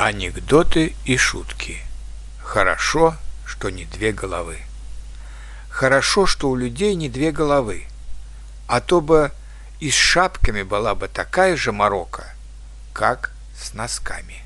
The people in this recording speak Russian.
Анекдоты и шутки. Хорошо, что не две головы. Хорошо, что у людей не две головы, а то бы и с шапками была бы такая же морока, как с носками.